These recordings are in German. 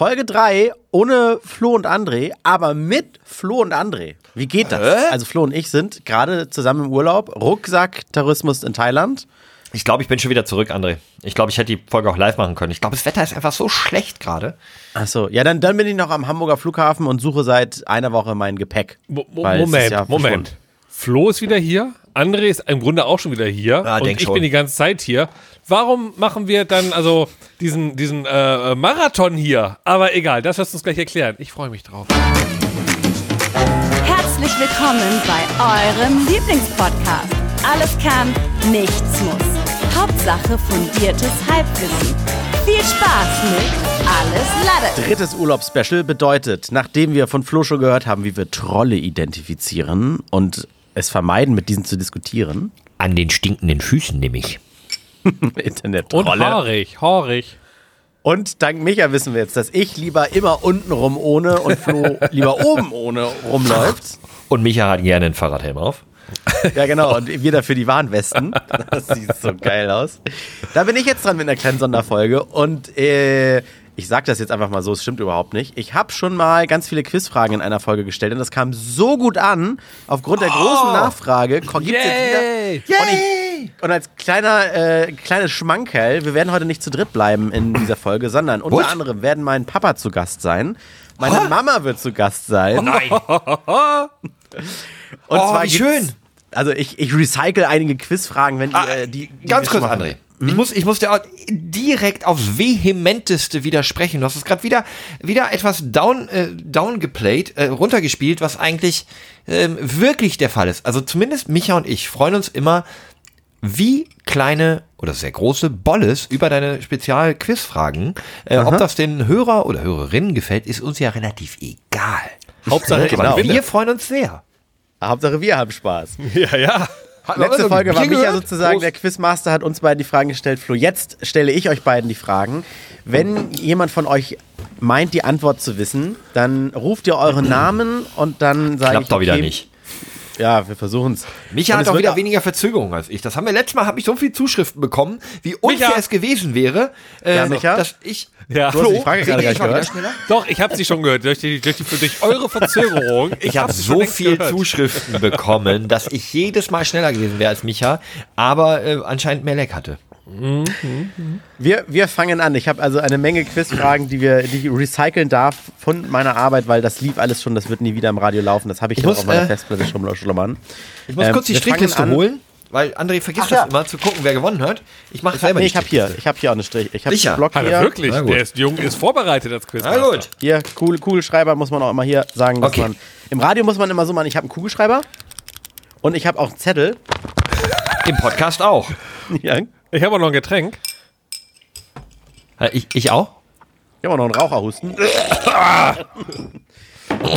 Folge 3 ohne Flo und André, aber mit Flo und André. Wie geht das? Hä? Also Flo und ich sind gerade zusammen im Urlaub, Rucksack-Tourismus in Thailand. Ich glaube, ich bin schon wieder zurück, André. Ich glaube, ich hätte die Folge auch live machen können. Ich glaube, das Wetter ist einfach so schlecht gerade. Achso, ja, dann, dann bin ich noch am Hamburger Flughafen und suche seit einer Woche mein Gepäck. Mo Moment, ja Moment. Flo ist wieder hier. André ist im Grunde auch schon wieder hier. Ah, und ich schon. bin die ganze Zeit hier. Warum machen wir dann also diesen, diesen äh, Marathon hier? Aber egal, das wirst du uns gleich erklären. Ich freue mich drauf. Herzlich willkommen bei eurem Lieblingspodcast. Alles kann, nichts muss. Hauptsache fundiertes Halbwissen. Viel Spaß mit Alles Lade. Drittes Urlaubsspecial bedeutet, nachdem wir von Flo schon gehört haben, wie wir Trolle identifizieren und es vermeiden, mit diesen zu diskutieren, An den stinkenden Füßen nämlich. Internet Und haarig, haarig. Und dank Micha wissen wir jetzt, dass ich lieber immer unten rum ohne und Flo lieber oben ohne rumläuft. Und Micha hat gerne einen Fahrradhelm auf. Ja, genau. Und wir dafür die Warnwesten. Das sieht so geil aus. Da bin ich jetzt dran mit einer kleinen Sonderfolge. Und äh, ich sage das jetzt einfach mal so, es stimmt überhaupt nicht. Ich habe schon mal ganz viele Quizfragen in einer Folge gestellt und das kam so gut an. Aufgrund der großen Nachfrage gibt es jetzt Yay! wieder. Und, ich, und als kleiner, äh, kleines Schmankerl, wir werden heute nicht zu dritt bleiben in dieser Folge, sondern unter What? anderem werden mein Papa zu Gast sein. Meine Mama wird zu Gast sein. Nein. Und Oh, zwar wie gibt's- schön. Also ich, ich recycle einige Quizfragen, wenn Ah, ihr die, die Ganz kurz, mal- André. Ich, muss, ich muss dir auch direkt aufs vehementeste widersprechen. Du hast es gerade wieder, wieder etwas down, äh, downgeplayt, äh, runtergespielt, was eigentlich ähm, wirklich der Fall ist. Also zumindest Micha und ich freuen uns immer, wie kleine oder sehr große Bolles über deine Spezial-Quizfragen. Äh, ob das den Hörer oder Hörerinnen gefällt, ist uns ja relativ egal. Hauptsache, Genau. Wir freuen uns sehr. Hauptsache wir haben Spaß. Ja, ja. Letzte Folge war Micha sozusagen, Prost. der Quizmaster hat uns beiden die Fragen gestellt. Flo, jetzt stelle ich euch beiden die Fragen. Wenn jemand von euch meint, die Antwort zu wissen, dann ruft ihr euren Namen und dann sage ich, Klappt doch wieder nicht. Ja, wir versuchen es. Micha hat auch wieder weniger Verzögerung als ich. Das haben wir letztes Mal, habe ich so viele Zuschriften bekommen, wie unfair Micha. es gewesen wäre, äh, Ja, Micha? dass ich. Ja. Du hast die Frage gerade ich gar mal nicht wieder gehört. schneller? Doch, ich habe sie schon gehört. Durch, die, durch, die, durch eure Verzögerung. Ich habe hab so viel gehört. Zuschriften bekommen, dass ich jedes Mal schneller gewesen wäre als Micha, aber äh, anscheinend mehr Leck hatte. Wir, wir fangen an. Ich habe also eine Menge Quizfragen, die, wir, die ich recyceln darf von meiner Arbeit, weil das lief alles schon, das wird nie wieder im Radio laufen. Das habe ich, Ich muss, auf meiner äh, Festplatte schon schlummern. Ich muss Ähm, kurz die Strichliste an- holen, weil André vergisst Ach ja. das immer, zu gucken, wer gewonnen hat. Ich mache Ich hab, selber nee, ich habe hier, ich habe hier auch eine Strich. Ich habe Sicher? Block Hat hier. er wirklich? Der ist jung, ist vorbereitet als Quiz. Na gut. Hier, cool, Kugelschreiber muss man auch immer hier sagen, dass Okay. man. Im Radio muss man immer so machen, ich habe einen Kugelschreiber und ich habe auch einen Zettel. Im Podcast auch. Ja, ich Ich habe auch noch ein Getränk. Äh, Ich, ich auch? habe auch noch einen Raucherhusten.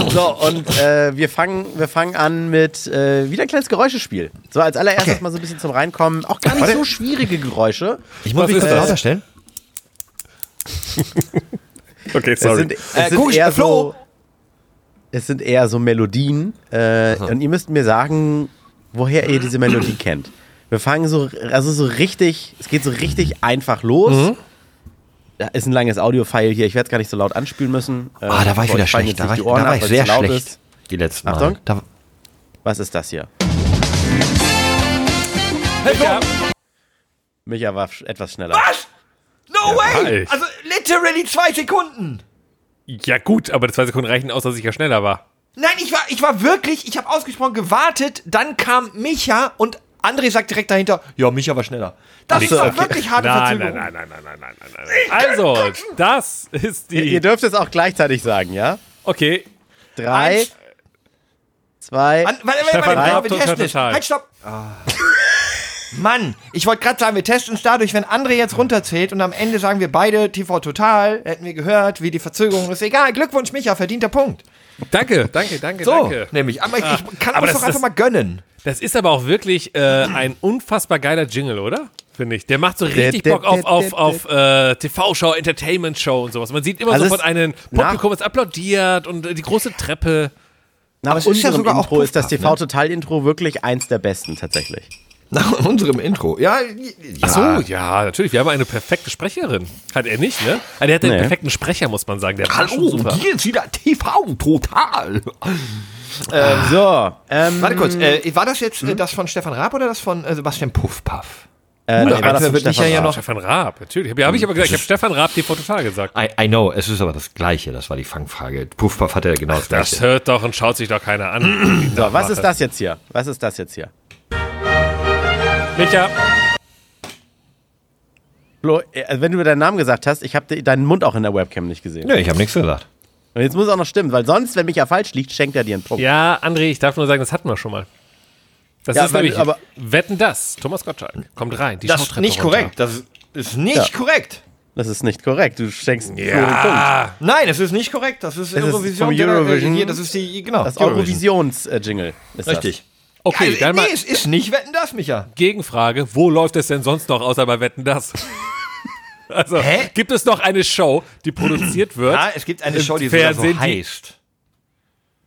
so, und äh, wir, fangen, wir fangen an mit äh, wieder ein kleines Geräuschespiel. So, als allererstes Okay. mal so ein bisschen zum Reinkommen. Auch gar nicht so schwierige Geräusche. Ich muss mich kurz das? lauter stellen. Okay, Es sind, es Äh, sind eher Flo. so. Es sind eher so Melodien. Äh, und ihr müsst mir sagen, woher ihr diese Melodie kennt. Wir fangen so, also so richtig, es geht so richtig einfach los. Da ist ein langes Audio-File hier, ich werde es gar nicht so laut anspielen müssen. Äh, Ah, da war ich wieder schlecht. Da war ich, da war ab, ich sehr schlecht. ist. Die letzten Mal. Achtung. Da, Was ist das hier? Ja. Micha war etwas schneller. Was? No Ja, way! halt. Also literally zwei Sekunden. ja, gut, aber die zwei Sekunden reichen aus, dass ich ja schneller war. Nein, ich war, ich war wirklich, ich habe ausgesprochen gewartet, dann kam Micha und André sagt direkt dahinter, ja, Micha war schneller. Das so, ist doch okay. wirklich harte Nein, Verzögerung. nein, nein, nein, nein, nein, nein, nein, nein. Also, das ist die. ihr dürft es auch gleichzeitig sagen, ja? Okay, Drei, Eins. zwei, An, warte, warte, warte, Raab, wir testen es. Halt, stopp. Ah. Mann, ich wollte gerade sagen, wir testen es dadurch, wenn André jetzt runterzählt und am Ende sagen wir beide TV Total, hätten wir gehört, wie die Verzögerung ist. Egal, Glückwunsch, Micha, verdienter Punkt. danke, danke, danke, So, danke. nämlich. Aber ich, ich kann aber uns das- doch einfach das- mal gönnen. Das ist aber auch wirklich äh, ein unfassbar geiler Jingle, oder? Finde ich. Der macht so richtig Bock auf, auf, auf äh, TV-Show, Entertainment-Show und sowas. Man sieht immer Also sofort es- einen Publikum, das applaudiert und äh, die große Treppe. Nach Aber es ist ja unserem sogar auch Intro ist das Puffpuff, ne? TV-Total-Intro wirklich eins der besten tatsächlich. Nach unserem Intro. Ja, ja. Ach so, ja, natürlich. Wir haben eine perfekte Sprecherin. Hat er nicht, ne? Ah, Der hat den Nee. perfekten Sprecher, muss man sagen. Der war schon Hallo, super. hier ist wieder TV total. So, ähm, Warte kurz, äh, war das jetzt äh, das von Stefan Raab oder das von äh, Sebastian Puffpaff? äh, das war das von Stefan ja Raab. noch- Stefan Raab, natürlich. Hab- Ja, habe ich aber gesagt. Ich habe Stefan Raab TV Total gesagt. I, I know, es ist aber das Gleiche, das war die Fangfrage. Puffpaff hatte ja genau das Das Gleiche. hört doch und schaut sich doch keiner an. So, was ist das jetzt hier? Was ist das jetzt hier? Micha, Flo, äh, wenn du deinen Namen gesagt hast, ich habe deinen Mund auch in der Webcam nicht gesehen. Nö, ich habe nichts gesagt. Und jetzt muss es auch noch stimmen, weil sonst, wenn Micha falsch liegt, schenkt er dir einen Punkt. ja, André, ich darf nur sagen, das hatten wir schon mal. Das Ja, ist weil- nämlich, aber- Wetten das, Thomas Gottschalk. Kommt rein, die Das ist nicht runter. korrekt. Das ist nicht Ja. korrekt. Das ist nicht korrekt. Du schenkst den Punkt. Ja, Nein, es ist nicht korrekt. Das ist ist Eurovision. vom der- Eurovision. äh, hier, das ist die, genau. Das Eurovision. Eurovisions-Jingle ist Richtig. okay, Also, dann nee, mal es ist nicht Wetten das, Micha. Gegenfrage, wo läuft es denn sonst noch, außer bei Wetten das? Also, Hä? gibt es noch eine Show, die produziert wird? Ja, es gibt eine Show, die Fernsehen, so heißt.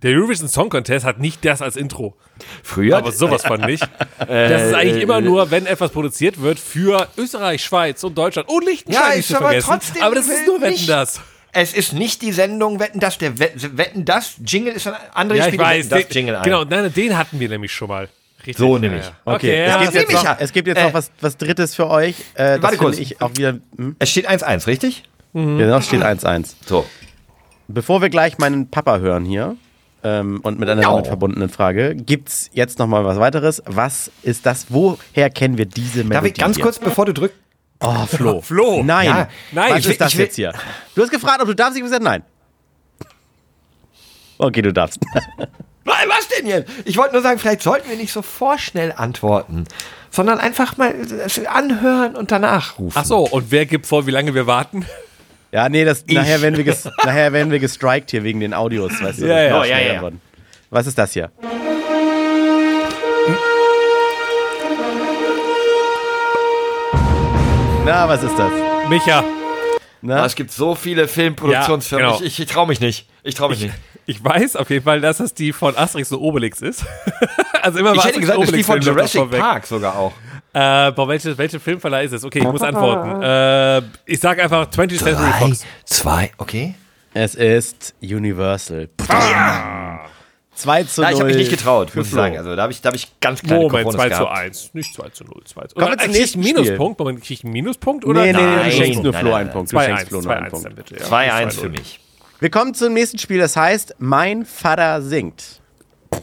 Der Eurovision Song Contest hat nicht das als Intro. Früher, Aber sowas von nicht. Das ist eigentlich immer nur, wenn etwas produziert wird für Österreich, Schweiz und Deutschland und Liechtenstein Ja, ist aber trotzdem aber das ist nur Wetten nicht- das. es ist nicht die Sendung Wetten das. Der Wett- Wetten das Jingle ist ein anderes Ja, ich Spiel. weiß. Das Den, Jingle ein. genau, nein, den hatten wir nämlich schon mal. Richtig. So nämlich. Ja. Okay, Okay, es, ja. gibt jetzt noch, es gibt jetzt äh, noch was, was Drittes für euch. Äh, das Warte kurz. Ich auch wieder, hm? Es steht 1-1, richtig? Genau, steht 1-1. So. Bevor wir gleich meinen Papa hören hier ähm, und mit einer Ja. damit verbundenen Frage, gibt's jetzt noch mal was weiteres. Was ist das? Woher kennen wir diese Melodie? Darf ich ganz hier? kurz, bevor du drückst? Oh, Flo. Flo. Nein. Ja, nein, Was ich will- ist das will- jetzt hier? Du hast gefragt, ob du darfst. Ich habe gesagt, nein. Okay, du darfst. Nein, was denn jetzt? Ich wollte nur sagen, vielleicht sollten wir nicht so vorschnell antworten, sondern einfach mal anhören und danach rufen. Ach so, und wer gibt vor, wie lange wir warten? Ja, nee, das, nachher, werden wir ges, nachher werden wir gestrikt hier wegen den Audios, weißt du? Ja, ja. Oh, ja, ja. Was ist das hier? Na, was ist das? Micha, Na? Es gibt so viele Filmproduktionsfirmen. Ja, genau. Ich, ich, ich traue mich nicht. Ich traue mich nicht. ich weiß auf jeden Fall, dass es die von Asterix und Obelix ist. also immer Ich hätte Asterix gesagt, ist die Obelix von das Jurassic. Park sogar auch. Äh, boah, welche, welche Filmverleih ist es? Okay, ich muss antworten. Äh, ich sag einfach 20th Century Fox. zwei, okay. Es ist Universal. 2 zu 0. Ja, ich habe mich nicht getraut, muss ich sagen. Also da habe ich, da hab ich ganz kleine Moment, Cojones 2 zu gehabt. 1. Nicht 2 zu 0. 2 zu Kommen wir Oder, zum krieg ich nächsten. Minuspunkt? Moment, krieg ich einen Minuspunkt? Oder? Nee, nee, nee, Nein, du schenkst nur nein, Flo nein, einen nein. Punkt. Du 2 schenkst 1, Flo nur 2 einen 1 Punkt. dann bitte. Ja. 2-1 2-0. für mich. Wir kommen zum nächsten Spiel, das heißt Mein Vater singt.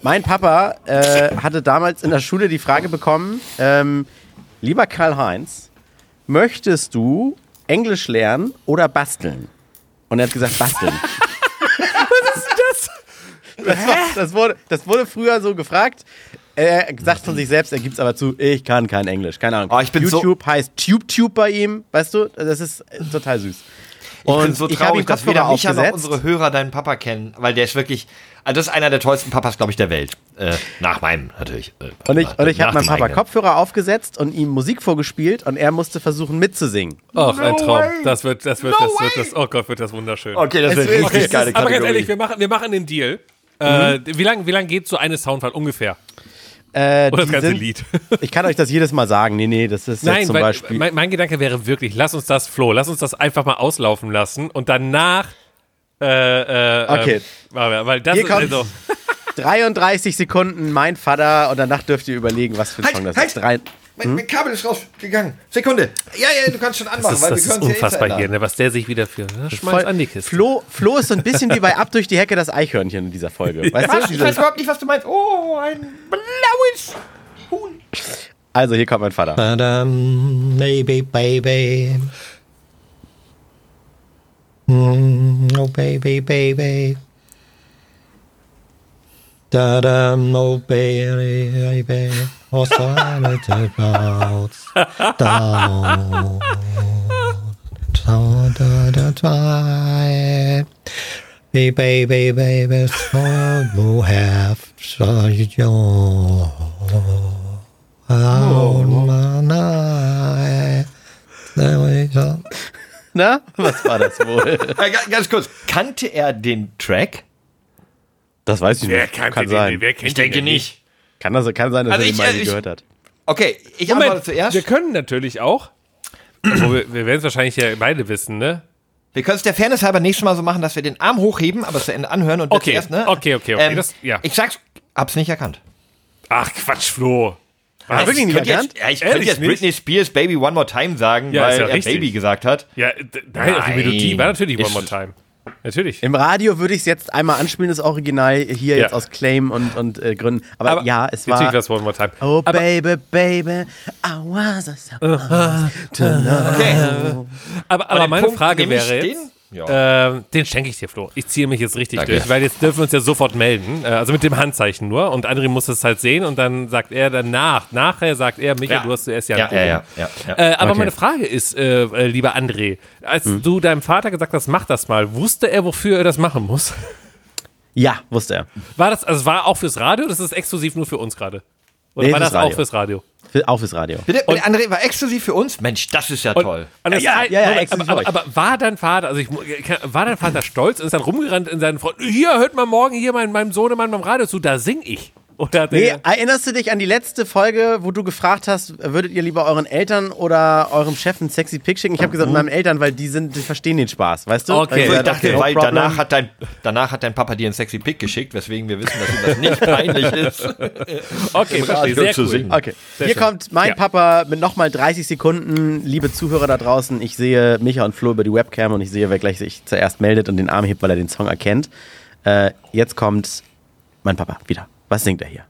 Mein Papa äh, hatte damals in der Schule die Frage bekommen, ähm, lieber Karl-Heinz, möchtest du Englisch lernen oder basteln? Und er hat gesagt, basteln. Das, war, das, wurde, das wurde früher so gefragt. Er sagt von sich selbst, er gibt es aber zu, ich kann kein Englisch. Keine Ahnung. Oh, ich bin so- YouTube heißt TubeTube bei ihm, weißt du? Das ist total süß. Ich bin Und so ich habe traurig, ihm dass weder Micha noch aufgesetzt. unsere Hörer deinen Papa kennen, weil der ist wirklich, also das ist einer der tollsten Papas, glaube ich, der Welt. Äh, nach meinem natürlich. Äh, Und ich, nach- und ich habe meinem Papa eigenen. Kopfhörer aufgesetzt und ihm Musik vorgespielt und er musste versuchen mitzusingen. Ein No Traum. way. Das wird, das wird, No das wird, das, oh Gott, wird das wunderschön. Okay, das Es wird ist- richtig okay, geile Aber ganz Kategorie. ehrlich, wir machen, wir machen den Deal. Äh, wie lange wie lang geht so eine Soundfall ungefähr? Äh, Oder das ganze sind- Lied? Ich kann euch das jedes Mal sagen. Nee, nee, das ist jetzt Nein, zum weil, Beispiel. mein, mein Gedanke wäre wirklich, lass uns das, Flo, lass uns das einfach mal auslaufen lassen und danach. Äh, äh, Okay. Weil, weil das Hier ist kommt also. 33 Sekunden, mein Vater, und danach dürft ihr überlegen, was für ein Halt, Song das halt. ist. Drei, Mein, mein Kabel ist rausgegangen. Sekunde. Ja, ja, du kannst schon anmachen, Das ist, weil das wir ist ja unfassbar eh hier, ne, was der sich wieder für. Ne, schmeiß an die Kiste. Flo, Flo ist so ein bisschen wie bei Ab durch die Hecke das Eichhörnchen in dieser Folge. Weißt Was? du? Ich weiß überhaupt nicht, was du meinst. Oh, ein blaues Huhn. Also, hier kommt mein Vater. Ba-dum, baby, baby. Mm, oh, baby, baby. Da-dum, oh, baby, baby. Oh, silent clouds. Down. Down, da, da, da. Baby, baby, baby, so you have so you Oh, my night. There we go. Na, was war das wohl? Äh, ga- ganz kurz. Kannte er den Track? Das weiß ich Wer nicht. kann den, sein. wer kennt Ich denke den nicht. Kann, das, kann sein, dass Also er die ich, mal äh, ich- gehört hat. Okay, ich Moment, antworte zuerst. wir können natürlich auch, obwohl wir, wir werden es wahrscheinlich ja beide wissen, ne? Wir können es der Fairness halber nächstes Mal so machen, dass wir den Arm hochheben, aber zu Ende anhören und Okay, jetzt erst, ne? okay, okay, okay, das- ja. Ich sag's, hab's nicht erkannt. Ach, Quatsch, Flo. Hast du wirklich nicht erkannt? jetzt, ja, ich Ehrlich könnte jetzt nicht? Britney Spears Baby One More Time sagen, Ja, weil ja er richtig. Baby gesagt hat. Ja, nein, die Nein. Melodie war natürlich One More Time. Natürlich. Im Radio würde ich es jetzt einmal anspielen, das Original hier Ja. jetzt aus Claim und, und äh, Gründen. Aber, ja, es war. Es One More Time. Oh aber, baby, baby, I was a to know. Okay. aber, aber meine Punkt Frage wäre den? Ja. ähm, den schenke ich dir, Flo. Ich ziehe mich jetzt richtig Danke. durch, weil jetzt dürfen wir uns ja sofort melden. Äh, also mit dem Handzeichen nur. Und André muss es halt sehen und dann sagt er danach, nachher sagt er, Michael, Ja. du hast zuerst ja Ja, ja, ja, ja, ja. Äh, aber Okay. meine Frage ist, äh, äh, lieber André, als du deinem Vater gesagt hast, mach das mal, wusste er, wofür er das machen muss? Ja, wusste er. War das, also war auch fürs Radio oder ist das exklusiv nur für uns gerade? Oder Nee, war das auch Radio. fürs Radio? Für, auch fürs Radio. Bitte, und André war exklusiv für uns? Mensch, das ist ja Und- toll. Und das Ja, ja, ja, aber, exklusiv aber, aber, aber war dein Vater, also ich, war dein Vater stolz und ist dann rumgerannt in seinen Freunden, hier, hört mal morgen hier mein, meinem Sohnemann beim Radio zu, da sing ich. Oder Nee, erinnerst du dich an die letzte Folge, wo du gefragt hast, würdet ihr lieber euren Eltern oder eurem Chef ein sexy Pick schicken? Ich habe gesagt, meinen Eltern, weil die sind, die verstehen den Spaß, weißt du? Okay. Weil Ich gesagt, dachte, no weil problem. danach hat, dein, danach hat dein Papa dir einen sexy Pick geschickt, weswegen wir wissen, dass ihm das nicht peinlich ist. okay, verstehe, sehr zu cool. singen. Okay, Sehr hier schön. kommt mein Ja. Papa mit nochmal 30 Sekunden. Liebe Zuhörer da draußen, ich sehe Micha und Flo über die Webcam und ich sehe, wer gleich sich zuerst meldet und den Arm hebt, weil er den Song erkennt. Äh, jetzt kommt mein Papa wieder. Was singt er hier?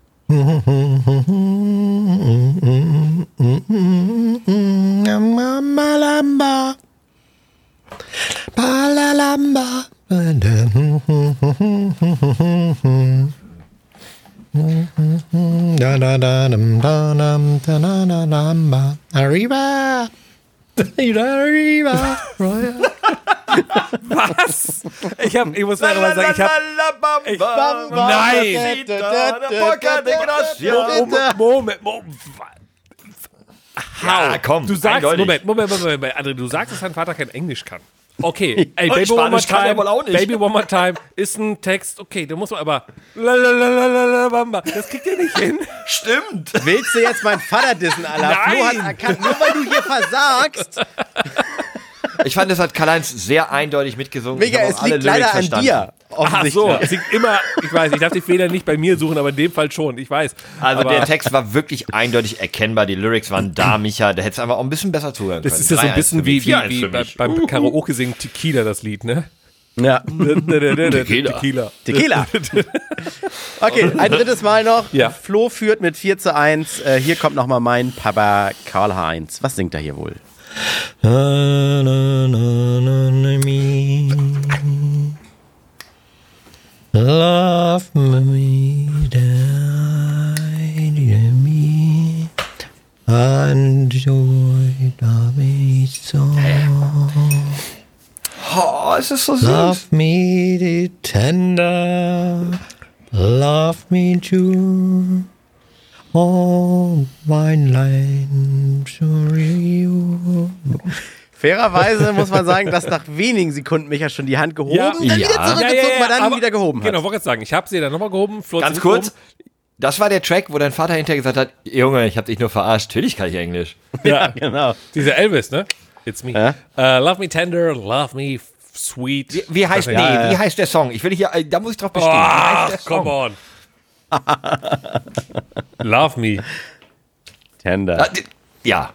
Malamba. Balalamba. Arriba. Arriba. Was? Ich, hab, ich muss mal mal sagen, ich habe Nein. Moment, Moment, Moment. Ja, komm, Du sagst. Moment, Moment, Moment, Moment, André, du sagst, dass dein Vater kein Englisch kann. Okay, ey, Baby One More er Time, wohl auch nicht. Baby One More Time ist ein Text, okay, da muss man aber, das kriegt er nicht hin. Stimmt. Willst du jetzt meinen Vater dissen, Alter? Flo hat Nein. erkannt, nur weil du hier versagst. Ich fand, das hat Karl-Heinz sehr eindeutig mitgesungen. Ich Mega, es auch alle liegt leider Lyrics an verstanden. dir. Ach so, es liegt immer, ich weiß, ich darf die Fehler nicht bei mir suchen, aber in dem Fall schon, ich weiß. Also aber der Text war wirklich eindeutig erkennbar, die Lyrics waren da, Micha, da hättest du einfach auch ein bisschen besser zuhören können. Das ist ja so ein 3-1 bisschen wie, wie, 4-1 wie für bei, mich. beim Karaoke singen Tequila, das Lied, ne? Ja. Tequila. Tequila. Tequila. Okay, ein drittes Mal noch. Ja. Flo führt mit 4 zu 1. Äh, hier kommt nochmal mein Papa Karl-Heinz. Was singt er hier wohl? Love me, die, me. The song. Oh, es ist so süß. Love me tender, love me true. All mein. Fairerweise muss man sagen, dass nach wenigen Sekunden Micha schon die Hand gehoben, Ja. dann wieder Ja. zurückgezogen, aber dann aber- wieder gehoben hat. Genau, wollte gerade sagen, ich habe sie dann nochmal gehoben. Flo Ganz kurz, gehoben. das war der Track, wo dein Vater hinterher gesagt hat, Junge, ich hab dich nur verarscht. Natürlich kann ich Englisch. Ja, Genau. dieser Elvis, ne? It's me. Ja? Uh, love me tender, love me sweet. Wie, wie heißt, nee, Ja, ja. wie heißt der Song? Ich will hier, äh, da muss ich drauf bestehen. der come on. love me. Tender. Ah, Ja.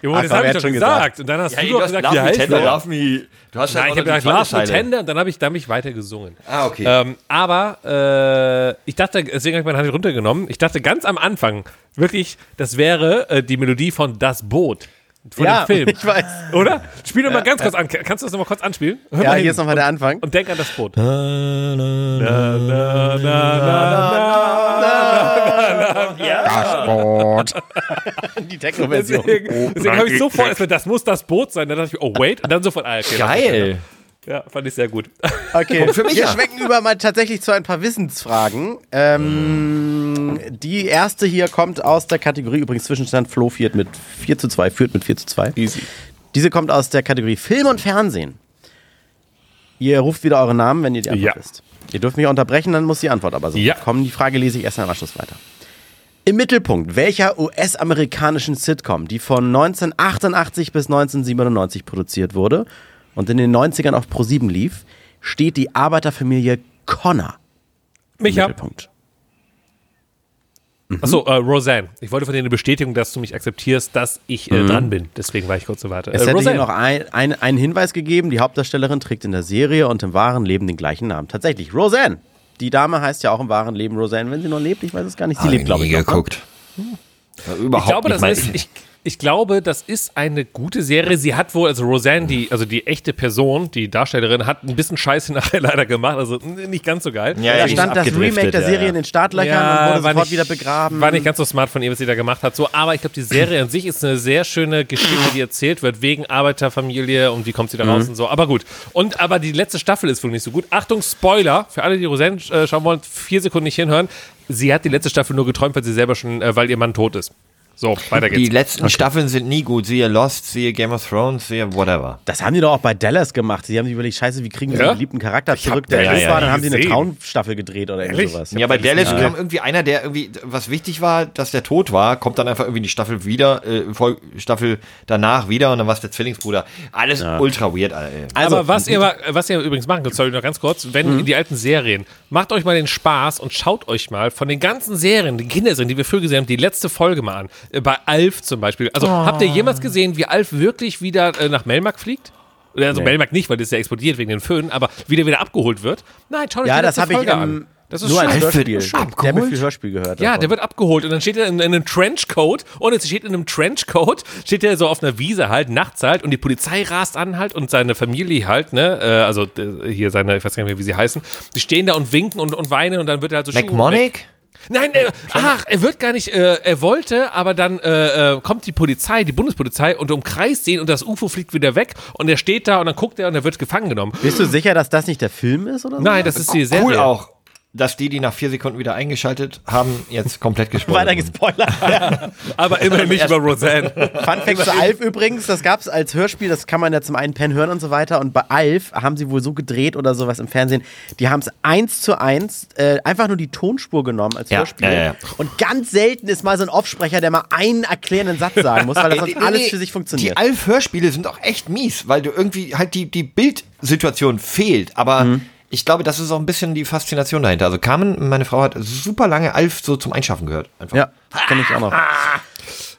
Jo, Ach, das habe ich doch schon gesagt. Und dann hast Hey, du doch gesagt, Love wie heißt Tender, der? Love Me. Du hast Nein, halt ich habe gesagt, Love me tender und dann habe ich, dann hab ich weiter gesungen. Ah, okay. Ähm, aber äh, ich dachte, deswegen habe ich meine Hand runtergenommen. Ich dachte ganz am Anfang wirklich, das wäre äh, die Melodie von Das Boot. Von ja, dem Film. ich weiß. Oder? Spiel doch mal ganz kurz an. Kannst du das nochmal kurz anspielen? Hör Ja, mal hier ist nochmal der Anfang. und denk an das Boot. Na, Sport. Die Techno-Version. Deswegen, deswegen habe ich sofort, das muss das Boot sein. Dann dachte ich, oh wait, und dann sofort, ah, okay. Geil. Ja, fand ich sehr gut. Okay, für mich wir ja. schwenken über mal tatsächlich zu ein paar Wissensfragen. Ähm, die erste hier kommt aus der Kategorie, übrigens Zwischenstand, Flo führt mit 4 zu 2, führt mit 4 zu 2. Easy. Diese kommt aus der Kategorie Film und Fernsehen. Ihr ruft wieder eure Namen, wenn ihr die Antwort Ja. wisst. Ihr dürft mich unterbrechen, dann muss die Antwort aber so Ja. kommen. Die Frage lese ich erst am Anschluss weiter. Im Mittelpunkt welcher US-amerikanischen Sitcom, die von 1988 bis 1997 produziert wurde und in den 90ern auf Pro7 lief, steht die Arbeiterfamilie Connor Micha. Mittelpunkt? Achso, äh, Roseanne. Ich wollte von dir eine Bestätigung, dass du mich akzeptierst, dass ich äh, dran bin. Deswegen war ich kurz so warte. Es Äh, hätte hier Roseanne. noch ein, ein, einen Hinweis gegeben, die Hauptdarstellerin trägt in der Serie und im wahren Leben den gleichen Namen. Tatsächlich, Roseanne. Die Dame heißt ja auch im wahren Leben Roseanne, wenn sie noch lebt. Ich weiß es gar nicht. Sie Hab lebt, glaube nie ich. noch, ne? geguckt. Ja, Überhaupt Ich glaube, nicht das mal. ist, ich, ich glaube, das ist eine gute Serie. Sie hat wohl, also Roseanne, die, also die echte Person, die Darstellerin, hat ein bisschen Scheiße nachher leider gemacht. Also nicht ganz so geil. ja, Da ist stand das Remake der ja, Serie ja. in den Startlöchern und wurde war sofort nicht- wieder begraben. War nicht ganz so smart von ihr, was sie da gemacht hat. So, aber ich glaube, die Serie an sich ist eine sehr schöne Geschichte, die erzählt wird, wegen Arbeiterfamilie und wie kommt sie da Mhm. raus und so. Aber gut. Und aber die letzte Staffel ist wohl nicht so gut. Achtung, Spoiler, für alle, die Roseanne äh, schauen wollen, vier Sekunden nicht hinhören. Sie hat die letzte Staffel nur geträumt, weil sie selber schon, äh, weil ihr Mann tot ist. So, weiter Die geht's. letzten Staffeln sind nie gut. Siehe Lost, siehe Game of Thrones, siehe whatever. Das haben die doch auch bei Dallas gemacht. Sie haben sich überlegt, scheiße, wie kriegen wir Ja? den beliebten Charakter zurück, der ja, tot ja, war. Dann haben sie eine. Traumstaffel gedreht oder irgendwie Ehrlich? sowas. Ja, bei Dallas kam irgendwie einer, der irgendwie, was wichtig war, dass der tot war, kommt dann einfach irgendwie in die Staffel wieder, äh, Staffel danach wieder und dann war es der Zwillingsbruder. Alles ultra weird, Alter. ey. Also, aber was ihr, was ihr übrigens machen könnt, sorry, noch ganz kurz, wenn die alten Serien, macht euch mal den Spaß und schaut euch mal von den ganzen Serien, die Kinderserien, die wir früher gesehen haben, die letzte Folge mal an. Äh, Bei Alf zum Beispiel. Also habt ihr jemals gesehen, wie Alf wirklich wieder äh, nach Melmark fliegt? Also Melmark nicht, weil das ist ja explodiert wegen den Föhn, aber wieder wieder abgeholt wird? Nein, schaut euch ja, das letzte habe ich an. Das ist nur als schön. Hörspiel. Alfred Der abgeholt? viel Hörspiel gehört. Ja, davon. der wird abgeholt und dann steht er in, in einem Trenchcoat und jetzt steht in einem Trenchcoat, steht er so auf einer Wiese halt, nachts halt und die Polizei rast an halt und seine Familie halt, ne, äh, also äh, hier seine, ich weiß gar nicht mehr, wie sie heißen, die stehen da und winken und, und weinen und dann wird er halt so McMonic? Nein, äh, ach, er wird gar nicht, äh, er wollte, aber dann äh, äh, kommt die Polizei, die Bundespolizei und umkreist ihn und das UFO fliegt wieder weg und er steht da und dann guckt er und er wird gefangen genommen. Bist du sicher, dass das nicht der Film ist oder so? Nein, das ist die Serie. Cool auch, dass die, die nach vier Sekunden wieder eingeschaltet haben, jetzt komplett gespoilert Weiter gespoilert. Aber immerhin nicht über Roseanne. Fun Fact zu Alf übrigens, das gab es als Hörspiel, das kann man ja zum einen Pen hören und so weiter. Und bei Alf haben sie wohl so gedreht oder sowas im Fernsehen, die haben es eins zu eins äh, einfach nur die Tonspur genommen als Ja, Hörspiel. ja, ja, ja. Und ganz selten ist mal so ein Offsprecher, der mal einen erklärenden Satz sagen muss, weil das sonst alles für sich Die funktioniert. Alf-Hörspiele sind auch echt mies, weil du irgendwie halt die, die Bildsituation fehlt. Aber Mhm. Ich glaube, das ist auch ein bisschen die Faszination dahinter. Also Carmen, meine Frau, hat super lange Alf so zum Einschaffen gehört. Einfach. Ja, kenne ich auch noch.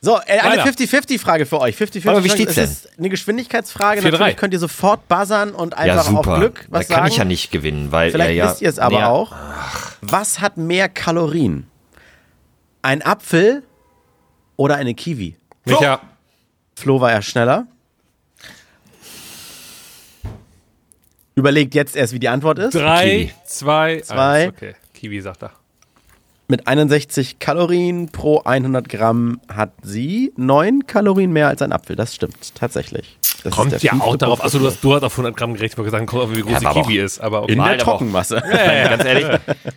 So, äh, eine Weiter. 50-50-Frage für euch. 50-50 Aber wie steht's Es ist eine Geschwindigkeitsfrage. 4-3. Natürlich könnt ihr sofort buzzern und Ja, einfach super. auf Glück was da kann sagen. ich ja nicht gewinnen, weil Vielleicht er ja. wisst ihr es aber Nee, auch. Was hat mehr Kalorien? Ein Apfel oder eine Kiwi? Micha, Flo war ja schneller. Überlegt jetzt erst, wie die Antwort ist. drei, Kiwi. zwei, Zwei. eins. Okay, Kiwi sagt er. Mit 61 Kalorien pro 100 Gramm hat sie 9 Kalorien mehr als ein Apfel. Das stimmt tatsächlich. Das Kommt ja auch darauf, achso, du hast, du hast auf 100 Gramm gerechnet, weil gesagt, kommt auf, wie groß Ja, die Kiwi ist. Aber okay. in der Mal, aber auch- Trockenmasse. ganz ehrlich,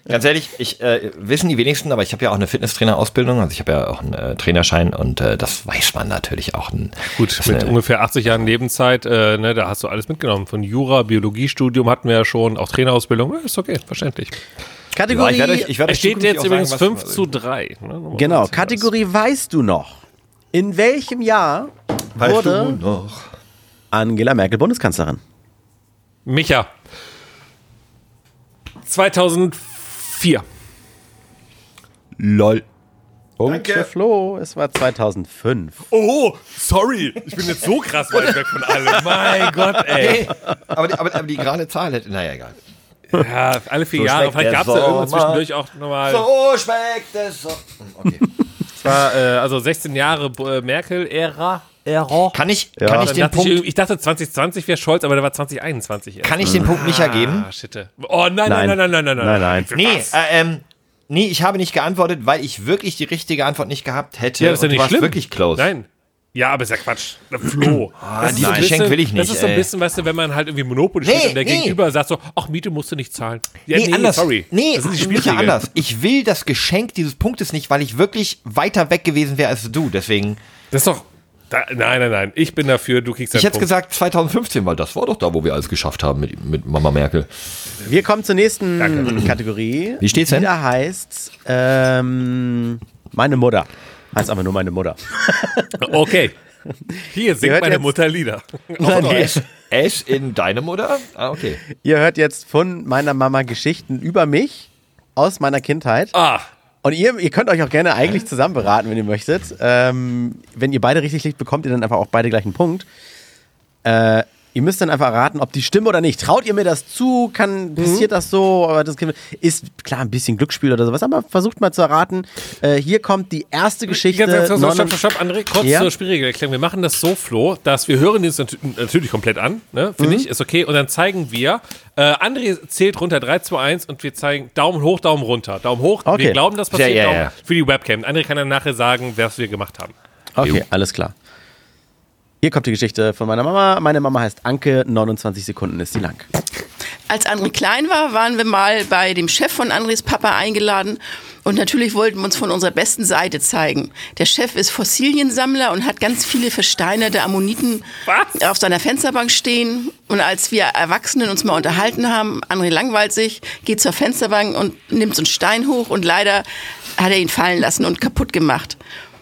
ganz ehrlich, ich äh, wissen die wenigsten, aber ich habe ja auch eine Fitnesstrainer-Ausbildung, also ich habe ja auch einen äh, Trainerschein und äh, das weiß man natürlich auch. Ein, Gut, mit ungefähr 80 Jahren Lebenszeit, äh, ne, da hast du alles mitgenommen. Von Jura, Biologiestudium hatten wir ja schon, auch Trainerausbildung. Ja, ist okay, verständlich. Ja, Kategorie. ich werde euch, ich werde Es steht jetzt übrigens sagen, 5 was- zu 3. Ne? Genau, Kategorie weißt du noch. In welchem Jahr Weißt wurde du noch? Angela Merkel Bundeskanzlerin? Micha. 2004. LOL. Punkt für Flo, es war 2005. Oh, sorry. Ich bin jetzt so krass weit weg von allem. Mein Gott, ey. Aber die, aber, aber die gerade Zahl hätte, naja, egal. Ja, alle vier So Jahre. Vielleicht gab es ja irgendwann zwischendurch auch nochmal. So schmeckt es so. Okay. Es war, äh, also 16 Jahre äh, Merkel-Ära. Ära. Kann ich, Ja. kann ich den dachte ich, Punkt, irgendwie- ich dachte 2020 wäre Scholz, aber der war 2021 erst. kann ich den Punkt Micha geben? Ah, shit. Oh nein, nein, nein, nein, nein, nein, Nein, nein. Für Nee, äh, ähm, nee, ich habe nicht geantwortet, weil ich wirklich die richtige Antwort nicht gehabt hätte. Ja, das ist ja nicht schlimm. wirklich close. Nein. Ja, aber ist ja Quatsch. Flo. das ist dieses so ein Geschenk bisschen- will ich nicht, Das ist so ein ey. bisschen, weißt du, wenn man halt irgendwie Monopoly Nee, spielt und der nee. Gegenüber sagt so, ach, Miete musst du nicht zahlen. Ja, Nee, anders. sorry. Nee, das Micha, Spielregeln. anders. Ich will das Geschenk dieses Punktes nicht, weil ich wirklich weiter weg gewesen wäre als du. Deswegen, Das ist doch, da, nein, nein, nein. Ich bin dafür, du kriegst ich hätte Punkt. gesagt 2015, weil das war doch da, wo wir alles geschafft haben mit, mit Mama Merkel. Wir kommen zur nächsten Kategorie. Wie steht's denn? Die da heißt, ähm, Meine Mutter. Heißt aber nur meine Mutter. Okay. Hier singt meine jetzt- Mutter Lieder. Nein, S in deine Mutter? Ah, okay. Ihr hört jetzt von meiner Mama Geschichten über mich aus meiner Kindheit. Ah, Und ihr, ihr könnt euch auch gerne eigentlich zusammen beraten, wenn ihr möchtet. Ähm, wenn ihr beide richtig liegt, bekommt ihr dann einfach auch beide gleich einen Punkt. Äh, ihr müsst dann einfach erraten, ob die stimmen oder nicht. Traut ihr mir das zu? Kann, passiert das so? Aber das ist klar ein bisschen Glücksspiel oder sowas, aber versucht mal zu erraten. Äh, hier kommt die erste Geschichte. Ganz, ganz, ganz, stopp, stopp, stopp, André, kurz Ja? zur Spielregel erklären. Wir machen das so, Flo, dass wir hören uns natü- natürlich komplett an, ne? finde Mhm. ich, ist okay. Und dann zeigen wir, äh, André zählt runter 3, 2, 1 und wir zeigen Daumen hoch, Daumen runter. Daumen hoch, Okay. wir glauben, das passiert, Ja, ja, für die Webcam. André kann dann nachher sagen, was wir gemacht haben. Okay, alles klar. Hier kommt die Geschichte von meiner Mama. Meine Mama heißt Anke, 29 Sekunden ist sie lang. Als André klein war, waren wir mal bei dem Chef von Andres Papa eingeladen und natürlich wollten wir uns von unserer besten Seite zeigen. Der Chef ist Fossiliensammler und hat ganz viele versteinerte Ammoniten Was? auf seiner Fensterbank stehen. Und als wir Erwachsenen uns mal unterhalten haben, André langweilt sich, geht zur Fensterbank und nimmt so einen Stein hoch und leider hat er ihn fallen lassen und kaputt gemacht.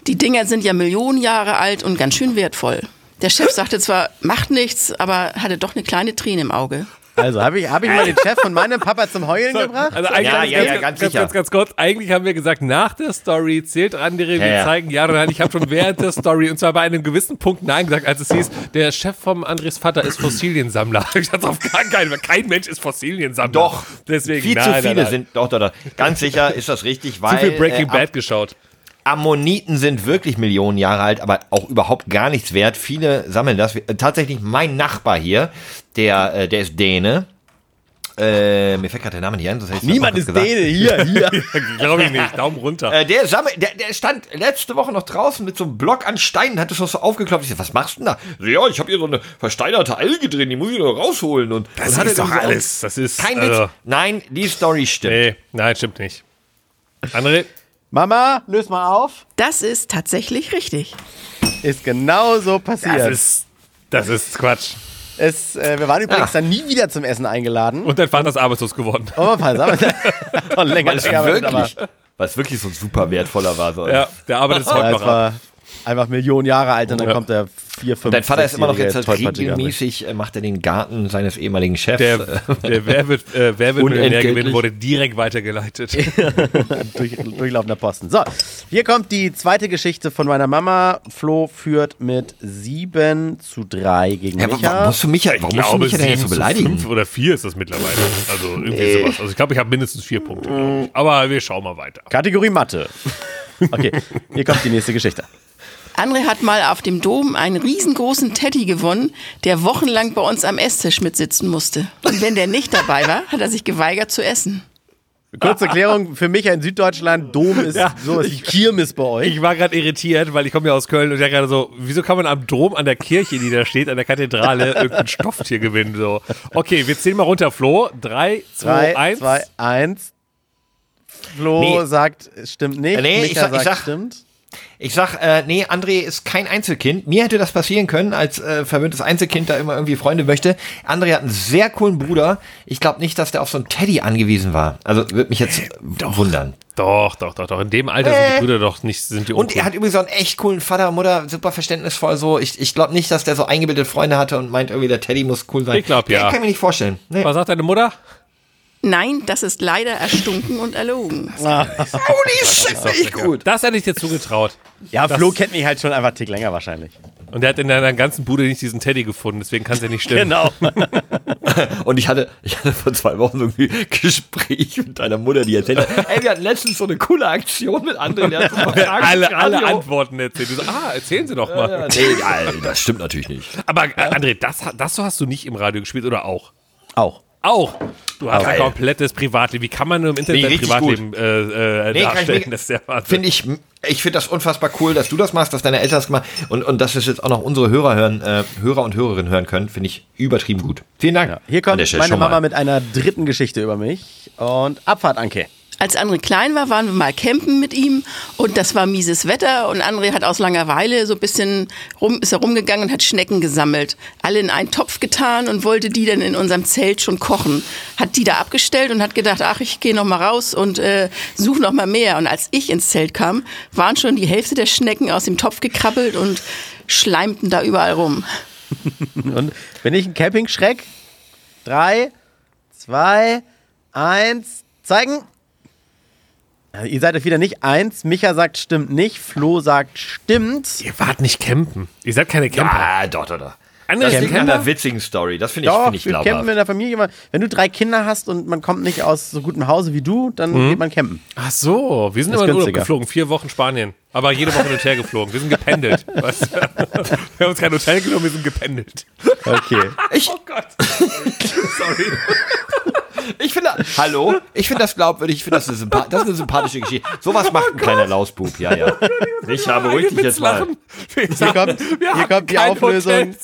Die Dinger sind ja Millionen Jahre alt und ganz schön wertvoll. Der Chef sagte zwar, macht nichts, aber hatte doch eine kleine Träne im Auge. Also, habe ich, hab ich mal den Chef von meinem Papa zum Heulen gebracht? Also eigentlich Ja, wir- ja, ja, ganz, ganz ganz, sicher. ganz, ganz kurz. Eigentlich haben wir gesagt, nach der Story zählt André, wir ja. zeigen ja oder nein. Ich habe schon während der Story und zwar bei einem gewissen Punkt Nein gesagt, als es hieß, der Chef vom Andres Vater ist Fossiliensammler. Ich dachte auf gar keinen, kein Mensch ist Fossiliensammler. Doch. Deswegen, Viel nein, zu nein, viele nein. sind, doch, doch, doch. Ganz sicher ist das richtig, weil Zu viel Breaking äh, Bad geschaut. Ammoniten sind wirklich Millionen Jahre alt, aber auch überhaupt gar nichts wert. Viele sammeln das. Äh, Tatsächlich mein Nachbar hier, der, äh, der ist Däne. Äh, mir fällt gerade der Name nicht ein. das Niemand mal ist gesagt. Däne, hier, hier. Glaube ich nicht. Daumen runter. Äh, der, sammelt, der, der stand letzte Woche noch draußen mit so einem Block an Steinen, hat das noch so aufgeklopft. Ich sag, was machst du denn da? So, ja, ich habe hier so eine versteinerte Alge drin, die muss ich noch rausholen. Und, Das und hat ist doch so alles. Das ist. Kein also, Witz. Nein, die Story stimmt. Nee, nein, stimmt nicht. André, Mama, löse mal auf. Das ist tatsächlich richtig. Ist genau so passiert. das ist. Das ist Quatsch. es, äh, wir waren übrigens Ah. dann nie wieder zum Essen eingeladen. Und dein Vater ist arbeitslos geworden. Oh, pass auf. Schon länger Weil es gearbeitet, aber- wirklich, weil es wirklich so super wertvoller war. So. Ja, der arbeitet Ja, heute es noch war einfach Millionen Jahre alt und dann Ja. kommt der vier, fünf, Dein Vater ist immer noch jetzt halt regelmäßig, macht er den Garten seines ehemaligen Chefs. Der, der Wer wird, äh, wer wird Millionär gewinnen, wurde direkt weitergeleitet. durch, durchlaufender Posten. So, hier kommt die zweite Geschichte von meiner Mama. Flo führt mit 7 zu 3 gegen ja, Micha. warum musst du Micha, warum musst du Micha denn jetzt so beleidigen? fünf oder vier ist das mittlerweile. Also irgendwie sowas. Also ich glaube, ich habe mindestens vier Punkte. glaub ich. Aber wir schauen mal weiter. Kategorie Mathe. Okay, hier kommt die nächste Geschichte. André hat mal auf dem Dom einen riesengroßen Teddy gewonnen, der wochenlang bei uns am Esstisch mitsitzen musste. Und wenn der nicht dabei war, hat er sich geweigert zu essen. Kurze Erklärung, für mich in Süddeutschland, Dom ist Ja. sowas wie Kirmes bei euch. Ich war gerade irritiert, weil ich komme ja aus Köln und der gerade so, wieso kann man am Dom an der Kirche, die da steht, an der Kathedrale, irgendein Stofftier gewinnen? So. Okay, wir zählen mal runter, Flo. Drei, zwei, 3, eins. 2, 1. Flo Nee. sagt, es stimmt nicht. Nee, ich Micha sag- ich sagt, sag- stimmt. Ich sag, äh, nee, André ist kein Einzelkind. Mir hätte das passieren können, als äh, verwöhntes Einzelkind da immer irgendwie Freunde möchte. André hat einen sehr coolen Bruder. Ich glaube nicht, dass der auf so einen Teddy angewiesen war. Also würde mich jetzt wundern. Doch, doch, doch, doch. In dem Alter sind die Brüder doch nicht, sind die Und er hat übrigens auch einen echt coolen Vater, Mutter, super verständnisvoll so. Ich, ich glaube nicht, dass der so eingebildete Freunde hatte und meint irgendwie, der Teddy muss cool sein. Ich glaub, ja. Nee, kann ich mir nicht vorstellen. Nee. Was sagt deine Mutter? Nein, das ist leider erstunken und erlogen. Holy shit, echt gut. Das hätte ich dir zugetraut. Ja, Flo kennt mich halt schon einfach einen Tick länger wahrscheinlich. Und er hat in deiner ganzen Bude nicht diesen Teddy gefunden, deswegen kann es ja nicht stimmen. Genau. Und ich hatte, ich hatte vor zwei Wochen so ein Gespräch mit deiner Mutter, die erzählt hat, ey, wir hatten letztens so eine coole Aktion mit anderen, der hat so Fragen Alle, alle. Antworten erzählt. So, ah, erzählen Sie doch mal. Ja, nee, ja, das stimmt natürlich nicht. Aber äh, André, das, das so hast du nicht im Radio gespielt oder auch? Auch. Auch. Du hast Geil. ein komplettes Privatleben. Wie kann man nur im Internet Nee, richtig Privatleben äh, äh, Nee, ich darstellen? Das ist ja Wahnsinn. Finde ich, ich finde das unfassbar cool, dass du das machst, dass deine Eltern das gemacht und, und dass es jetzt auch noch unsere Hörer hören, äh, Hörer und Hörerinnen hören können, finde ich übertrieben gut. Vielen Dank. Ja. Hier kommt der meine. Mama mit einer dritten Geschichte über mich. Und Abfahrt, Anke. Als André klein war, waren wir mal campen mit ihm und das war mieses Wetter und André hat aus Langeweile so ein bisschen rum, ist er rumgegangen und hat Schnecken gesammelt. Alle in einen Topf getan und wollte die dann in unserem Zelt schon kochen. Hat die da abgestellt und hat gedacht, ach, ich gehe noch mal raus und äh, suche noch mal mehr. Und als ich ins Zelt kam, waren schon die Hälfte der Schnecken aus dem Topf gekrabbelt und schleimten da überall rum. Und bin ich ein Campingschreck? Drei, zwei, eins, zeigen. Ja, Ihr seid es wieder nicht eins. Micha sagt stimmt nicht. Flo sagt stimmt. Ihr wart nicht campen. Ihr seid keine Camper. Ah, doch, doch, doch. Andere Das Camper. einer witzigen Story. Das finde ich, Doch, find ich wir campen glaubhaft. in der Familie. Wenn du drei Kinder hast und man kommt nicht aus so gutem Hause wie du, dann Mhm. geht man campen. Ach so, wir sind Ist immer in Urlaub geflogen. Vier Wochen Spanien. Aber jede Woche hin und her geflogen. Wir sind gependelt. Weißt du? Wir haben uns kein Hotel genommen, wir sind gependelt. Okay. Ich, Oh Gott. ich finde, hallo? Ich finde das glaubwürdig. Ich finde das, das ist eine sympathische Geschichte. Sowas macht ein kleiner Lausbub. Ja, ja. Ich habe ruhig dich jetzt mal. Hier kommt- hier kommt die Auflösung.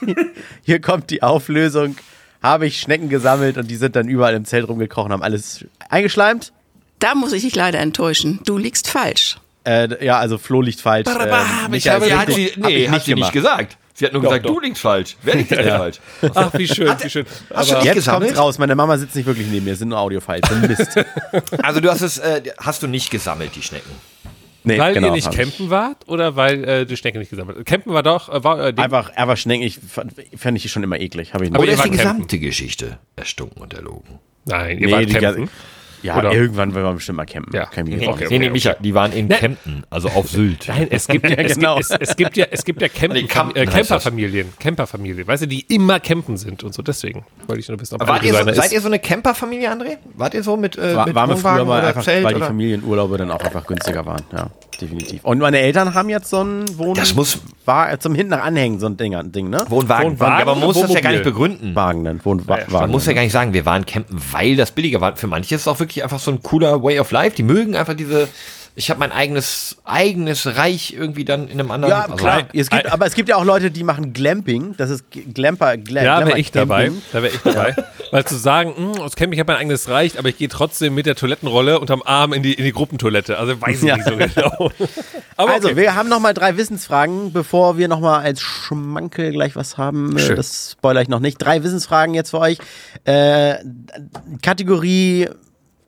Hier kommt die Auflösung. Habe ich Schnecken gesammelt und die sind dann überall im Zelt rumgekrochen, haben alles eingeschleimt. Da muss ich dich leider enttäuschen. Du liegst falsch. Äh, ja, also Flo liegt falsch. Ähm, ich habe- Ja, hat sie, Hab nee, ich hat sie nicht gesagt. Sie hat nur gesagt, doch. du liegst falsch. Wer liegt denn falsch? Ach, wie schön, wie schön. Hast du Aber Jetzt gesammelt? kommt's raus. Meine Mama sitzt nicht wirklich neben mir. Es sind nur Audiofiles. Mist. Also du hast es, äh, hast du nicht gesammelt, die Schnecken. Nee, weil genau, ihr nicht ich. campen wart oder weil äh, die Schnecke nicht gesammelt? Campen war doch, äh, war, äh, Einfach, einfach Schnecken, ich fand, fand ich schon immer eklig. Hab ich nicht. Aber Oder ihr ist die campen. gesamte Geschichte erstunken und erlogen? Nein, ihr Nee, wart die campen. Ja, oder? irgendwann wollen wir bestimmt mal campen. Ja. Kann ich Nee, okay, vorstellen. nee, nee, Micha, die waren in Kempten, also auf Sylt. Nein, es gibt, ja, es, genau. gibt, es, es gibt ja, es gibt ja Campen, äh. Camperfamilien, Camperfamilien, weißt du, die immer campen sind und so. Deswegen wollte ich nur wissen, ob Wart ihr so, seid ihr so eine Camperfamilie, André? Wart ihr so mit, äh, War, mit waren wir früher mal oder einfach, Zelt? weil die? Familienurlaube dann auch einfach günstiger waren. Ja, definitiv. Und meine Eltern haben jetzt so ein Wohn Das muss- war zum hinten nach anhängen, so ein Ding, ein Ding ne? Wohnwagen. Wohnwagen ja, aber man muss oder das ja gar nicht Wohnmobil? begründen. Wagen dann, Wohnwagen. Man muss ja gar nicht sagen, wir waren campen, weil das billiger war. Für manche ist es auch wirklich einfach so ein cooler Way of Life. Die mögen einfach diese, ich habe mein eigenes, eigenes Reich irgendwie dann in einem anderen. Ja, also- klar. Es gibt, aber es gibt ja auch Leute, die machen Glamping. Das ist Glamper. Gla Ja, wäre ich dabei. Camping. Da wäre ich dabei. Weil zu sagen, "Hm, aus Camp, ich habe mein eigenes Reich, aber ich gehe trotzdem mit der Toilettenrolle unterm Arm in die, in die Gruppentoilette. Also weiß ich Ja. nicht so genau. Aber Also, okay. wir haben noch mal drei Wissensfragen, bevor wir noch mal als Schmankel gleich was haben. Äh, Schön. Das spoiler ich noch nicht. Drei Wissensfragen jetzt für euch. Äh, Kategorie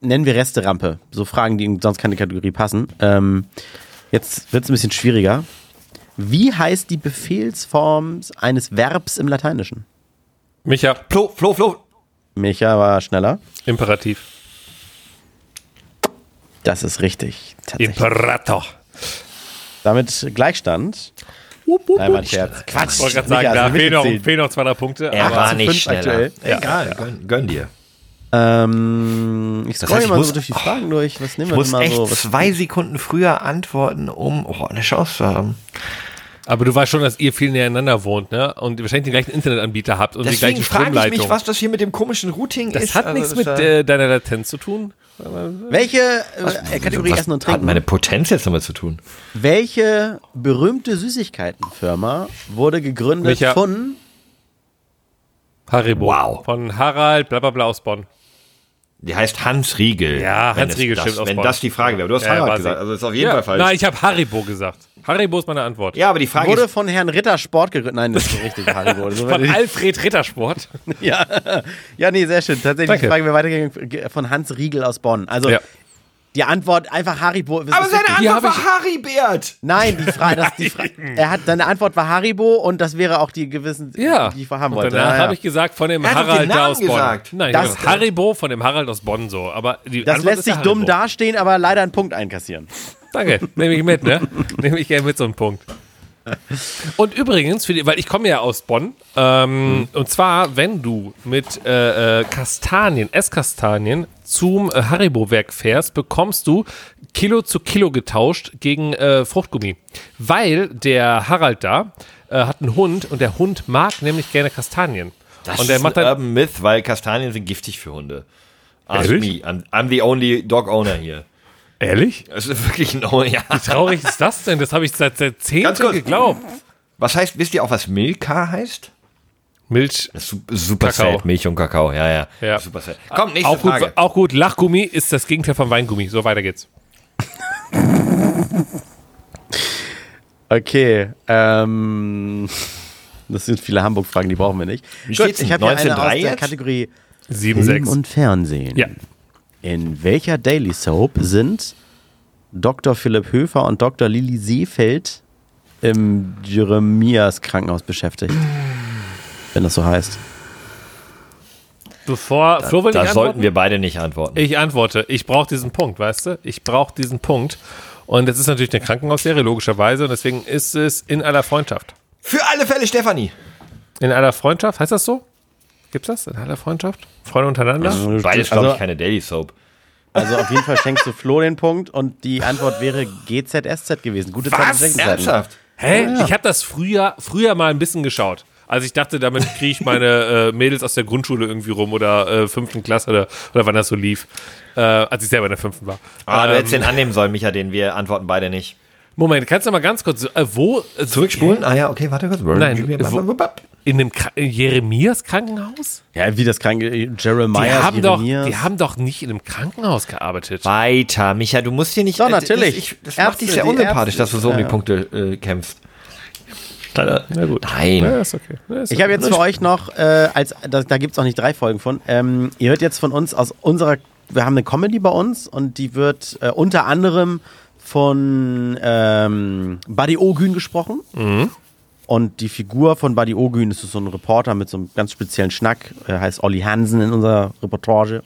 nennen wir Resterampe. So Fragen, die in sonst keine Kategorie passen. Ähm, jetzt wird es ein bisschen schwieriger. Wie heißt die Befehlsform eines Verbs im Lateinischen? Micha, Flo, Flo, Flo. Micha war schneller. Imperativ. Das ist richtig. Tatsächlich. Imperator. Damit Gleichstand. Nein, war ein Scherz. Quatsch. Ich wollte gerade Micha, sagen, da du fehlen noch, fehlen noch 200 Punkte. Er aber war nicht schneller. aktuell. Egal, Gönn, gönn dir. Ähm, ich scroll heißt, ich mal muss- so durch die Fragen durch. Was nehmen Ich wir muss denn mal echt so? Was, zwei Sekunden früher antworten, um oh, eine Chance zu haben. Aber du weißt schon, dass ihr viel nähereinander wohnt, ne? Und wahrscheinlich den gleichen Internetanbieter habt und die Deswegen gleiche frage ich Stromleitung. mich, was das hier mit dem komischen Routing das ist. hat Also nichts das mit äh, deiner Latenz zu tun. welche äh, Kategorie was Essen und hat Trinken? meine Potenz jetzt damit zu tun? welche berühmte Süßigkeitenfirma wurde gegründet Micha. von Haribo. Wow. Von Harald, bla bla bla aus Bonn. Die heißt Hans Riegel. Ja, wenn Hans Riegel das, stimmt Wenn Bonn. das die Frage wäre. Du hast Ja, Harald gesagt, also ist auf jeden ja, Fall falsch. Nein, ich habe Haribo gesagt. Haribo ist meine Antwort. ja, aber die Frage wurde ist, von Herrn Ritter Sport gegründet. Nein, das ist nicht richtig. Haribo. So Von Alfred Rittersport. ja. ja, nee, sehr schön. Tatsächlich Danke. die Frage wäre weitergegangen von Hans Riegel aus Bonn. Also Ja. Die Antwort einfach Haribo. ist aber richtig. seine Die Antwort war Haribert. Nein, die Frage, das, die Fra er hat, seine Antwort war Haribo und das wäre auch die gewissen, Ja. die ich haben Und wollte. danach Ja, ja. habe ich gesagt, von dem Er Harald den da Namen aus Bonn. gesagt. Nein, Das- habe Haribo von dem Harald aus Bonn so. Aber die das Antwort lässt sich ja dumm Haribo. dastehen, aber leider einen Punkt einkassieren. Danke, nehme ich mit, ne? nehme ich gerne mit so einem Punkt. Und übrigens, für die, weil ich komme ja aus Bonn, ähm, und zwar, wenn du mit äh, äh, Kastanien, Esskastanien zum äh, Haribo-Werk fährst, bekommst du Kilo zu Kilo getauscht gegen äh, Fruchtgummi. Weil der Harald da äh, hat einen Hund und der Hund mag nämlich gerne Kastanien. Das und der ist macht ein Urban Myth, weil Kastanien sind giftig für Hunde. Ask Ehrlich? me. I'm, I'm the only dog owner hier. Ehrlich? Das ist wirklich ein oh, ja. Wie traurig ist das denn? Das habe ich seit Jahrzehnten geglaubt. Was heißt, wisst ihr auch, was Milka heißt? Milch. Su- Super Kakao. sad, Milch und Kakao, ja, ja. Ja. Super sad. Komm, nächste Auch gut, Frage. auch gut. Lachgummi ist das Gegenteil von Weingummi. So weiter geht's. Okay, ähm, das sind viele Hamburg-Fragen, die brauchen wir nicht. Wie steht's ich habe hier eine 19,3 aus der jetzt? Kategorie 7, Film 6. und Fernsehen. Ja. In welcher Daily Soap sind Dr. Philipp Höfer und Dr. Lili Seefeld im Jeremias Krankenhaus beschäftigt? Wenn das so heißt. Bevor Flo will Da sollten antworten? wir beide nicht antworten. Ich antworte. Ich brauche diesen Punkt, weißt du? Ich brauche diesen Punkt. Und das ist natürlich eine Krankenhausserie, logischerweise. Und deswegen ist es in aller Freundschaft. Für alle Fälle, Stefanie. In aller Freundschaft, heißt das so? Gibt's das? In aller Freundschaft? Freunde untereinander? Beides, Also- glaube ich, keine Daily Soap. Also auf jeden Fall schenkst du Flo den Punkt und die Antwort wäre GZSZ gewesen. Gute schlechte Zeiten. Ernsthaft? Hä? Ich habe das früher, früher mal ein bisschen geschaut. Also ich dachte, damit kriege ich meine äh, Mädels aus der Grundschule irgendwie rum oder äh, fünften Klasse oder, oder wann das so lief, äh, als ich selber in der fünften war. Ah, du Ähm, hättest den annehmen sollen, Micha, den wir antworten beide nicht. Moment, kannst du mal ganz kurz, äh, wo? Äh, Zurückspulen? Ah ja, okay, warte kurz. Nein, wo- In dem Kra Jeremias Krankenhaus? Ja, wie das kranke Die Jeremiah, haben, doch, die haben doch nicht in einem Krankenhaus gearbeitet. Weiter, Micha, du musst hier nicht. Doch, äh, natürlich. Das, ich, das Ärzte, macht dich sehr die unsympathisch, Ärzte. dass du so um die Ja. Punkte äh, kämpfst. Na gut. Nein. Ja, ist okay. Ja, ist Ich habe jetzt für euch noch, äh, als da, da gibt es auch nicht drei Folgen von, ähm, ihr hört jetzt von uns aus unserer, wir haben eine Comedy bei uns und die wird äh, unter anderem von ähm, Buddy Ogün gesprochen. Und die Figur von Buddy Ogün ist so ein Reporter mit so einem ganz speziellen Schnack, er heißt Olli Hansen in unserer Reportage.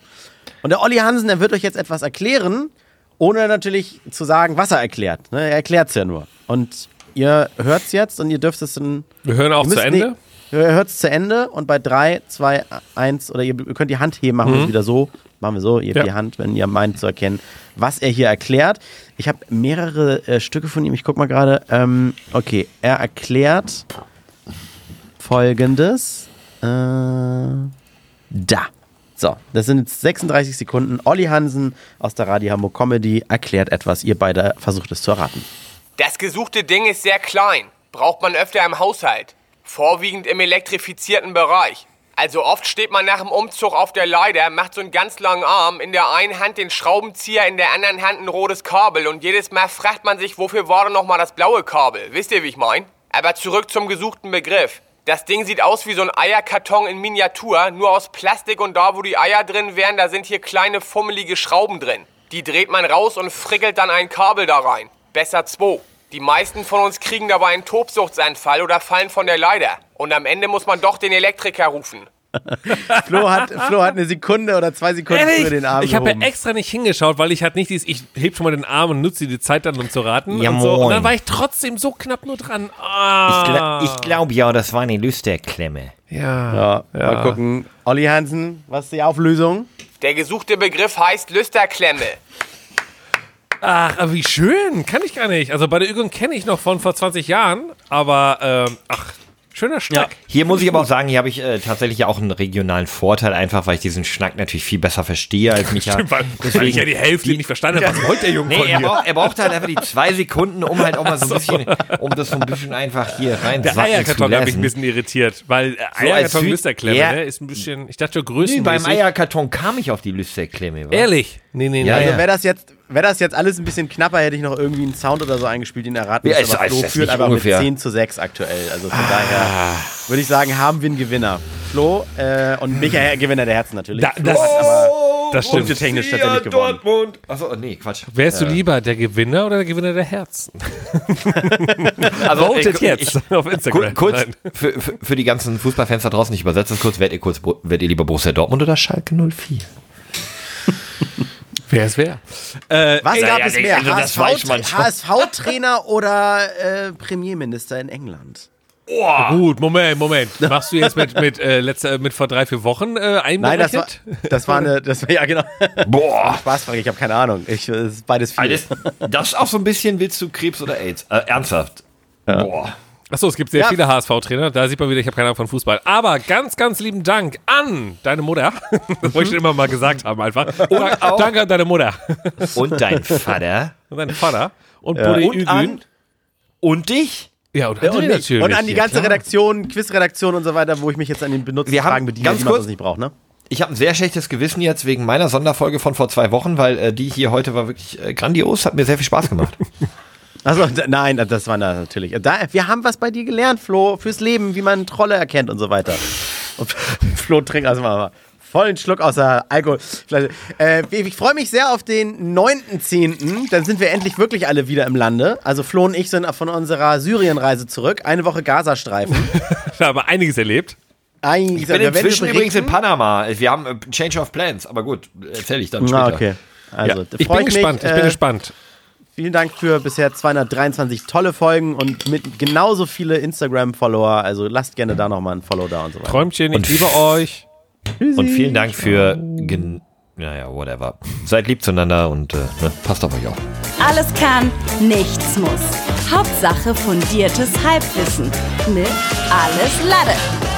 Und der Olli Hansen, der wird euch jetzt etwas erklären, ohne natürlich zu sagen, was er erklärt. Ne? Er erklärt es ja nur. Und ihr hört es jetzt und ihr dürft es dann Wir hören auch zu Ende. Ihr hört es zu Ende und bei 3, 2, 1 oder ihr könnt die Hand heben, machen wir es wieder so. Machen wir so, ihr habt Ja. die Hand, wenn ihr meint zu erkennen, was er hier erklärt. Ich habe mehrere äh, Stücke von ihm, ich guck mal gerade. Ähm, okay, er erklärt folgendes. Äh, da. So, das sind jetzt 36 Sekunden. Olli Hansen aus der Radio Hamburg Comedy erklärt etwas. Ihr beide versucht es zu erraten. Das gesuchte Ding ist sehr klein. Braucht man öfter im Haushalt. Vorwiegend im elektrifizierten Bereich. Also oft steht man nach dem Umzug auf der Leiter, macht so einen ganz langen Arm, in der einen Hand den Schraubenzieher, in der anderen Hand ein rotes Kabel und jedes Mal fragt man sich, wofür war denn nochmal das blaue Kabel? Wisst ihr, wie ich mein? Aber zurück zum gesuchten Begriff. Das Ding sieht aus wie so ein Eierkarton in Miniatur, nur aus Plastik und da, wo die Eier drin wären, da sind hier kleine fummelige Schrauben drin. Die dreht man raus und frickelt dann ein Kabel da rein. Besser zwei. Die meisten von uns kriegen dabei einen Tobsuchtsanfall oder fallen von der Leiter. Und am Ende muss man doch den Elektriker rufen. Flo hat, Flo hat eine Sekunde oder zwei Sekunden Ehrlich? für den Arm ich habe ja extra nicht hingeschaut, weil ich halt nicht dieses, ich heb schon mal den Arm und nutze die Zeit dann, um zu raten. Ja, und, so. und dann war ich trotzdem so knapp nur dran. Ich, Ah. gla ich glaube ja, das war eine Lüsterklemme. ja. Ja, mal gucken. Olli Hansen, was ist die Auflösung? Der gesuchte Begriff heißt Lüsterklemme. Ach, aber wie schön. Kann ich gar nicht. Also bei der Übung kenne ich noch von vor 20 Jahren, aber ähm, ach, schöner Schnack. Hier muss ich aber auch sagen, hier habe ich äh, tatsächlich ja auch einen regionalen Vorteil, einfach weil ich diesen Schnack natürlich viel besser verstehe als Micha. Weil, weil ich ja die Hälfte nicht verstanden habe. Was wollte der Junge Nee, von er, mir? braucht, er braucht halt einfach die zwei Sekunden, um halt auch mal so ein bisschen, um das so ein bisschen einfach hier rein Der Eierkarton hat mich ein bisschen irritiert, weil äh, So Eierkarton Süd- Lüsterklemme, Ja. ne, ist ein bisschen, ich dachte Nee, größenmäßig. beim Eierkarton kam ich auf die Lüsterklemme. Ehrlich? Nee, nee, nee. Ja, Also ja. wäre das jetzt, wäre das jetzt alles ein bisschen knapper, hätte ich noch irgendwie einen Sound oder so eingespielt, den erraten Ja, müsste, ist- aber Flo führt einfach ungefähr. mit 10 zu 6 aktuell. Also von daher würde ich sagen, haben wir einen Gewinner. Flo äh, und Michael Gewinner der Herzen natürlich. Da- Flo das- aber das stimmt. punktetechnisch tatsächlich gewonnen. Dortmund. Achso, nee, Quatsch. Wärst du lieber der Gewinner oder der Gewinner der Herzen? Also, Votet äh, jetzt ich- auf Instagram. Kurz, für, für, für die ganzen Fußballfans da draußen, ich übersetze es kurz, werdet ihr, kurz, werdet ihr lieber Borussia Dortmund oder Schalke 04? Wer ist wer? Äh, Was ey, gab ja, es mehr? also das. HSV-Trainer oder äh, Premierminister in England? Gut, Moment, Moment. Machst du jetzt mit, mit, äh, letzter, mit vor drei, vier Wochen äh, Nein, das war, das war eine, das war ja genau. Boah. Spaßfrage, ich habe keine Ahnung. Ich, es ist beides viel. Alles, das ist auch so ein bisschen, willst du Krebs oder AIDS? Äh, ernsthaft. Boah. Achso, es gibt sehr Ja. viele HSV-Trainer. Da sieht man wieder, ich habe keine Ahnung von Fußball. Aber ganz, ganz lieben Dank an deine Mutter. Das wollte ich schon immer mal gesagt haben, einfach. Und auch- Danke an deine Mutter. Und dein Vater. Und deinen Vater. Und Ja. Buddy Und Ügün. an. Und dich? Ja, und Ja, und, natürlich. und an die ja, ganze klar. Redaktion, Quizredaktion und so weiter, wo ich mich jetzt an den Benutzerfragen Wir haben bediene, ganz die man kurz- sonst nicht braucht, ne? Ich habe ein sehr schlechtes Gewissen jetzt wegen meiner Sonderfolge von vor zwei Wochen, weil äh, die hier heute war wirklich äh, grandios, hat mir sehr viel Spaß gemacht. Also nein, das war natürlich. Da, wir haben was bei dir gelernt, Flo, fürs Leben, wie man Trolle erkennt und so weiter. Und Flo trinkt also mal vollen Schluck aus der Alkoholflasche. Äh, ich freue mich sehr auf den 9.10. Dann sind wir endlich wirklich alle wieder im Lande. Also Flo und ich sind von unserer Syrienreise zurück. Eine Woche Gazastreifen. Da haben wir einiges erlebt. Ich bin inzwischen übrigens in Panama. Wir haben äh, Change of Plans, aber gut, erzähle ich dann später. Ah, okay. Also, ja. da Ich freu bin mich, gespannt, ich bin äh, gespannt. Vielen Dank für bisher 223 tolle Folgen und mit genauso viele Instagram-Follower. Also lasst gerne da nochmal ein Follow da und so weiter. Träumchen, Und ich liebe euch. Und vielen Dank für, gen naja, whatever. Seid lieb zueinander und äh, ne, passt auf euch auf. Alles kann, nichts muss. Hauptsache fundiertes Halbwissen mit Alles Lade.